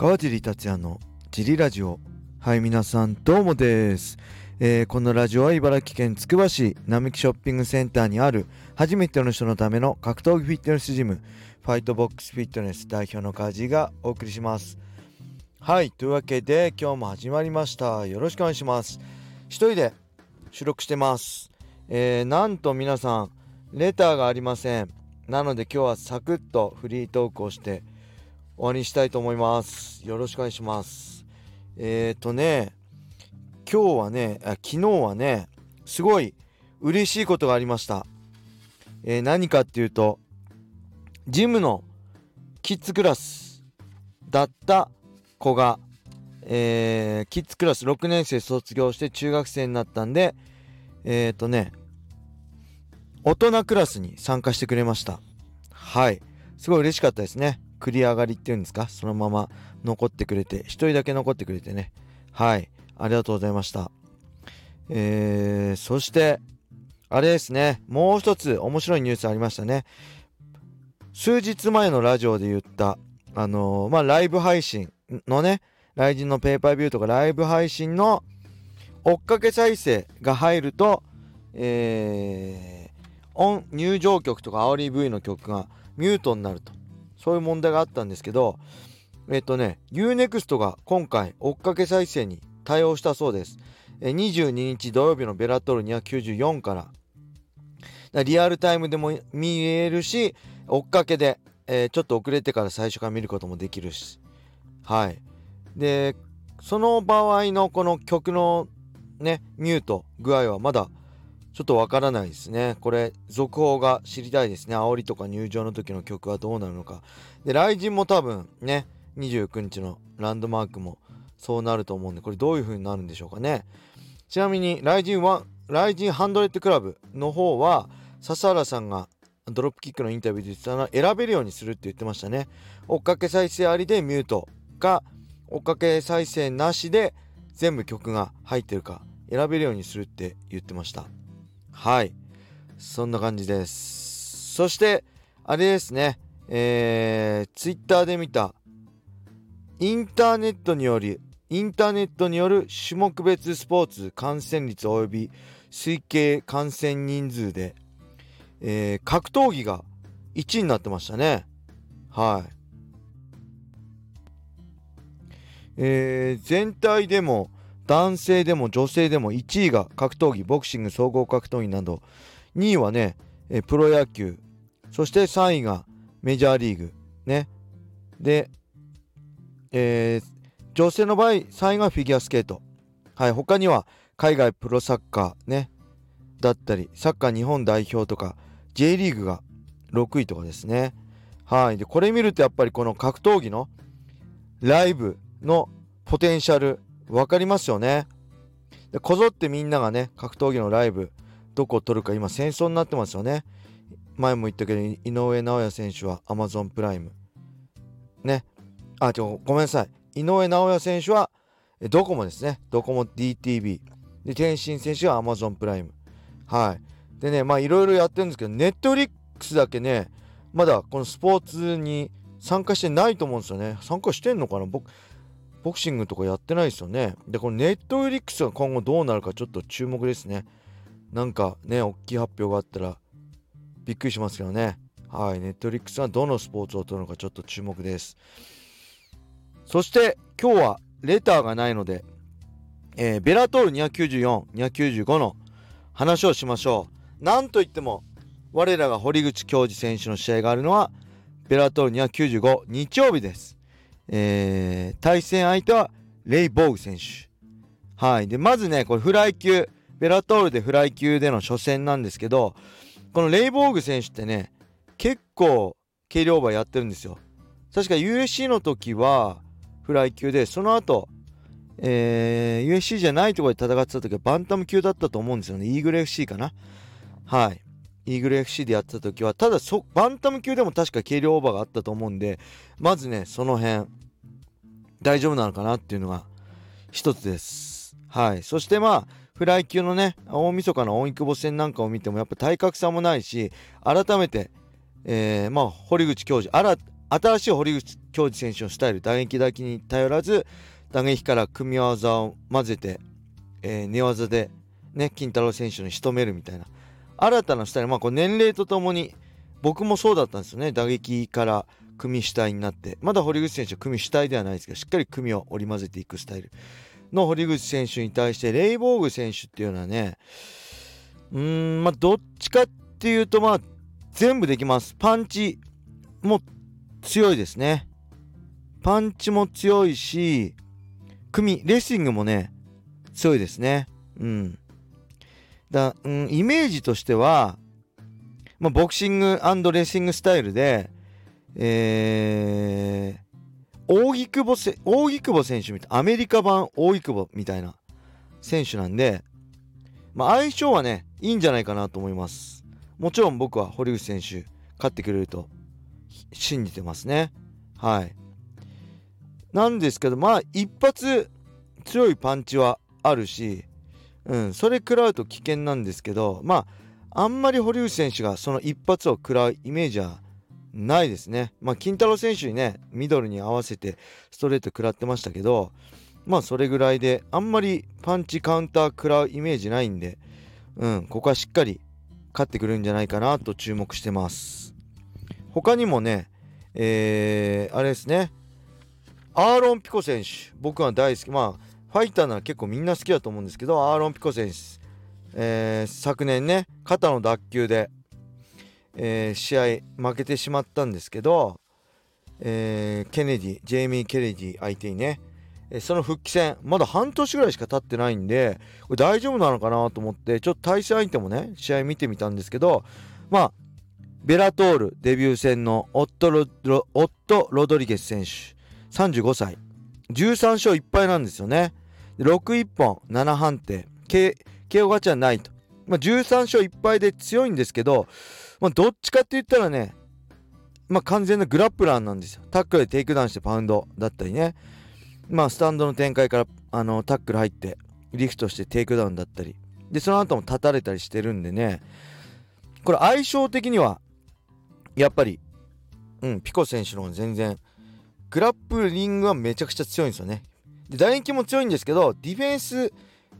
川尻達也のジリラジオ。はい皆さんどうもです、えー、このラジオは茨城県つくば市並木ショッピングセンターにある初めての人のための格闘技フィットネスジムファイトボックスフィットネス代表の川尻がお送りします。はいというわけで今日も始まりました。よろしくお願いします。一人で収録してます。えー、なんと皆さんレターがありません。なので今日はサクッとフリートークをして終わりにしたいと思います。よろしくお願いします。えっ、ー、とね、今日はねあ、昨日はね、すごい嬉しいことがありました。えー、何かっていうと、ジムのキッズクラスだった子が、えー、キッズクラス6年生卒業して中学生になったんで、えっ、ー、とね、大人クラスに参加してくれました。はい。すごい嬉しかったですね。繰り上がりっていうんですか？そのまま残ってくれて、1人だけ残ってくれてね。はい。ありがとうございました。えー、そして、あれですね。もう一つ面白いニュースありましたね。数日前のラジオで言った、あのー、まあ、ライブ配信のね、ライジンのペーパービューとかライブ配信の追っかけ再生が入ると、えー、音入場曲とか煽り V の曲がミュートになると。そういう問題があったんですけど、えっとね、UNEXT が今回追っかけ再生に対応したそうです。22日土曜日のベラトル294から、リアルタイムでも見えるし、追っかけで、えー、ちょっと遅れてから最初から見ることもできるし、はい。で、その場合のこの曲のね、ミュート具合はまだちょっとわからないですね。これ、続報が知りたいですね。煽りとか入場の時の曲はどうなるのか。で、雷神も多分ね、29日のランドマークもそうなると思うんで、これどういう風になるんでしょうかね。ちなみに、雷神は、雷神ハンドレッドクラブの方は、笹原さんがドロップキックのインタビューで言ってたのは選べるようにするって言ってましたね。追っかけ再生ありでミュートか、追っかけ再生なしで全部曲が入ってるか選べるようにするって言ってました。はい。そんな感じです。そしてあれですね。えー、ツイッターで見たインターネットによりインターネットによる種目別スポーツ感染率及び推計感染人数で、えー、格闘技が1位になってましたね。はい。えー、全体でも男性でも女性でも1位が格闘技ボクシング総合格闘技など2位はねえプロ野球そして3位がメジャーリーグね。で、えー、女性の場合3位がフィギュアスケート。はい他には海外プロサッカーね。だったりサッカー日本代表とか J リーグが6位とかですね。はいでこれ見るとやっぱりこの格闘技のライブのポテンシャル分かりますよね。でこぞってみんながね格闘技のライブどこを取るか今戦争になってますよね。前も言ったけど井上尚弥選手は Amazon プライム。ね。あ、ちょ、ごめんなさい。井上尚弥選手はドコモですね。ドコモ DTV。で、天心選手は Amazon プライム。はい。でね、まあいろいろやってるんですけど、ネットフリックスだけね、まだこのスポーツに参加してないと思うんですよね。参加してんのかな？僕、ボクシングとかやってないですよね。で、このネットフリックスが今後どうなるかちょっと注目ですね。なんかね、大きい発表があったらびっくりしますけどね。はい、ネットフリックスはどのスポーツを取るのかちょっと注目です。そして今日はレターがないので、えー、ベラトール294、295の話をしましょう。なんといっても、我らが堀口恭司選手の試合があるのは、ベラトール295日曜日です。えー、対戦相手はレイ・ボーグ選手。はい。で、まずね、これフライ級、ベラトールでフライ級での初戦なんですけど、このレイ・ボーグ選手ってね、結構軽量馬やってるんですよ。確か USC の時はフライ級で、その後、えー、USC じゃないところで戦ってた時はバンタム級だったと思うんですよね。イーグル FC かな。はい。イーグル FC でやってた時は、ただそ、バンタム級でも確か軽量オーバーがあったと思うんで、まずね、その辺、大丈夫なのかなっていうのが一つです。はい。そしてまあ、フライ級のね、大晦日の大久保戦なんかを見ても、やっぱ体格差もないし、改めて、えー、まあ、堀口教授、新しい堀口恭司選手のスタイル打撃だけに頼らず打撃から組み技を混ぜて、えー、寝技でね金太郎選手に仕留めるみたいな新たなスタイルまあこう年齢とともに僕もそうだったんですよね。打撃から組主体になって。まだ堀口選手は組主体ではないですけどしっかり組を織り交ぜていくスタイル。の堀口選手に対してレイボーグ選手っていうのはねうーんまあどっちかっていうとまあ全部できます。パンチも強いですね。パンチも強いし組レスリングもね強いですね。うん。だ、うん、イメージとしては、まあ、ボクシングレスリングスタイルでえー、扇久保せ扇久保選手みたいアメリカ版扇久保みたいな選手なんで、まあ、相性はねいいんじゃないかなと思います。もちろん僕は堀口選手勝ってくれると信じてますね。はい。なんですけどまあ一発強いパンチはあるし、うん、それ食らうと危険なんですけどまああんまり堀内選手がその一発を食らうイメージはないですね。まあ、金太郎選手にね、ミドルに合わせてストレート食らってましたけど、まあ、それぐらいで、あんまりパンチカウンター食らうイメージないんで、うん、ここはしっかり勝ってくるんじゃないかなと注目してます。他にもね、えー、あれですね、アーロン・ピコ選手、僕は大好き、まあ、ファイターなら結構みんな好きだと思うんですけど、アーロン・ピコ選手、えー、昨年ね、肩の脱臼で、えー、試合負けてしまったんですけど、えー、ケネディジェイミー・ケネディ相手にね、その復帰戦まだ半年ぐらいしか経ってないんでこれ大丈夫なのかなと思ってちょっと対戦相手もね試合見てみたんですけどまあベラトールデビュー戦のオットロオットロドリゲス選手35歳。13勝1敗なんですよね61本7判定 KO 勝ちはないと、まあ、13勝1敗で強いんですけどまあ、どっちかって言ったらね、まあ、完全なグラップラーなんですよ。タックルでテイクダウンしてパウンドだったりね。まあ、スタンドの展開からあのタックル入って、リフトしてテイクダウンだったり。で、その後も立たれたりしてるんでね、これ相性的には、やっぱり、うん、ピコ選手の方が全然、グラップリングはめちゃくちゃ強いんですよね。で、打撃も強いんですけど、ディフェンス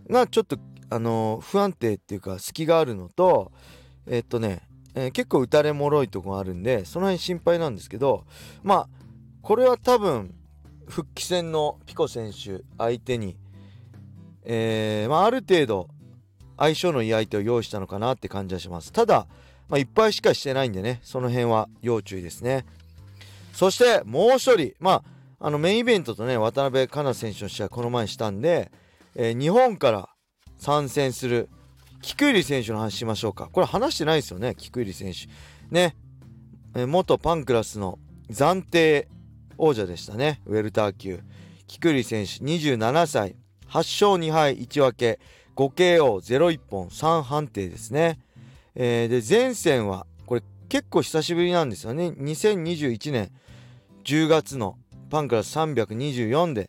がちょっと、あの、不安定っていうか、隙があるのと、えっとね、えー、結構打たれもろいとこがあるんでその辺心配なんですけどまあこれは多分復帰戦のピコ選手相手に、えー、まあ、ある程度相性のいい相手を用意したのかなって感じはしますただ、まあ、いっぱいしかしてないんでねその辺は要注意ですねそしてもう一人まああのメインイベントとね渡辺香奈選手の試合この前したんで、えー、日本から参戦する菊入選手の話しましょうか。これ話してないですよね、菊入選手。ね、え元パンクラスの暫定王者でしたね、ウェルター級。菊入選手、27歳、8勝2敗1分け、5KO01 本3判定ですね。えー、で、前戦は、これ結構久しぶりなんですよね。2021年10月のパンクラス324で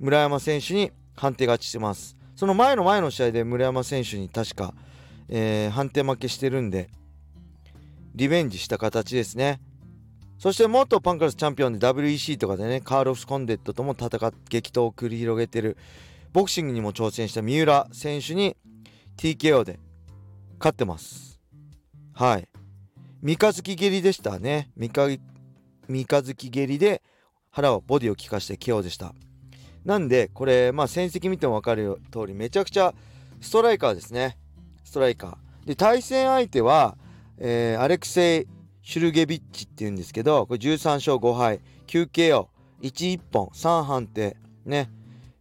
村山選手に判定勝ちしてます。その前の前の試合で村山選手に確か、えー、判定負けしてるんで、リベンジした形ですね。そして元パンクラスチャンピオンで WEC とかでね、カーロス・コンデットとも戦っ激闘を繰り広げてる、ボクシングにも挑戦した三浦選手に TKO で勝ってます。はい。三日月蹴りでしたね。三日三日月蹴りで腹をボディを効かして KO でした。なんでこれまあ戦績見ても分かる通りめちゃくちゃストライカーですね。ストライカー。で対戦相手は、えー、アレクセイ・シュルゲビッチっていうんですけどこれ13勝5敗。9KO1 1本。3判定ね。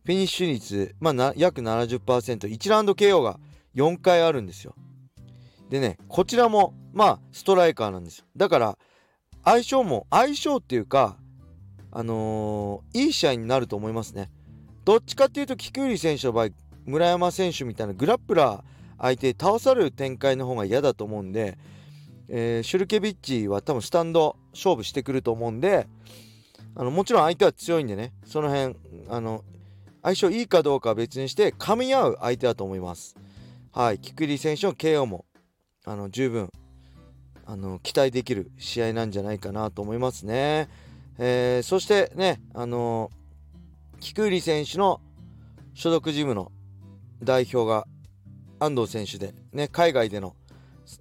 フィニッシュ率、まあ、な約 70%1 ラウンド KO が4回あるんですよ。でねこちらもまあストライカーなんですよ。だから相性も相性っていうかあのー、いい試合になると思いますね。どっちかっていうと、菊入選手の場合、村山選手みたいなグラップラー相手倒される展開の方が嫌だと思うんで、えー、シュルケビッチは多分スタンド勝負してくると思うんで、あのもちろん相手は強いんでね、その辺、あの相性いいかどうかは別にして、噛み合う相手だと思います。はい、菊入選手の KO もあの十分あの期待できる試合なんじゃないかなと思いますね。えー、そしてね、あの、菊入選手の所属ジムの代表が安藤選手で、ね、海外での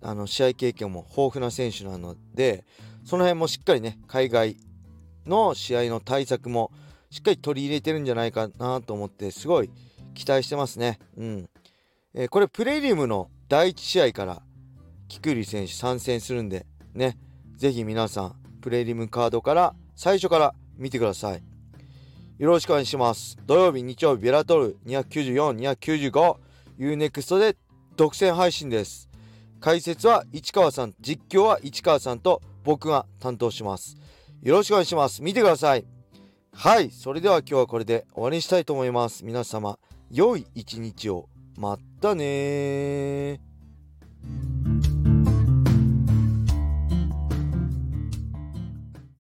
あの試合経験も豊富な選手なので、その辺もしっかりね、海外の試合の対策もしっかり取り入れてるんじゃないかなと思って、すごい期待してますね。うん。えー、これ、プレリウムの第1試合から、菊入選手参戦するんで、ね、ぜひ皆さん、プレリムカードから最初から見てください。よろしくお願いします。土曜日、日曜日、ベラトル294、295、UNEXT で独占配信です。解説は市川さん、実況は市川さんと僕が担当します。よろしくお願いします。見てください。はい、それでは今日はこれで終わりにしたいと思います。皆様、良い一日を。またね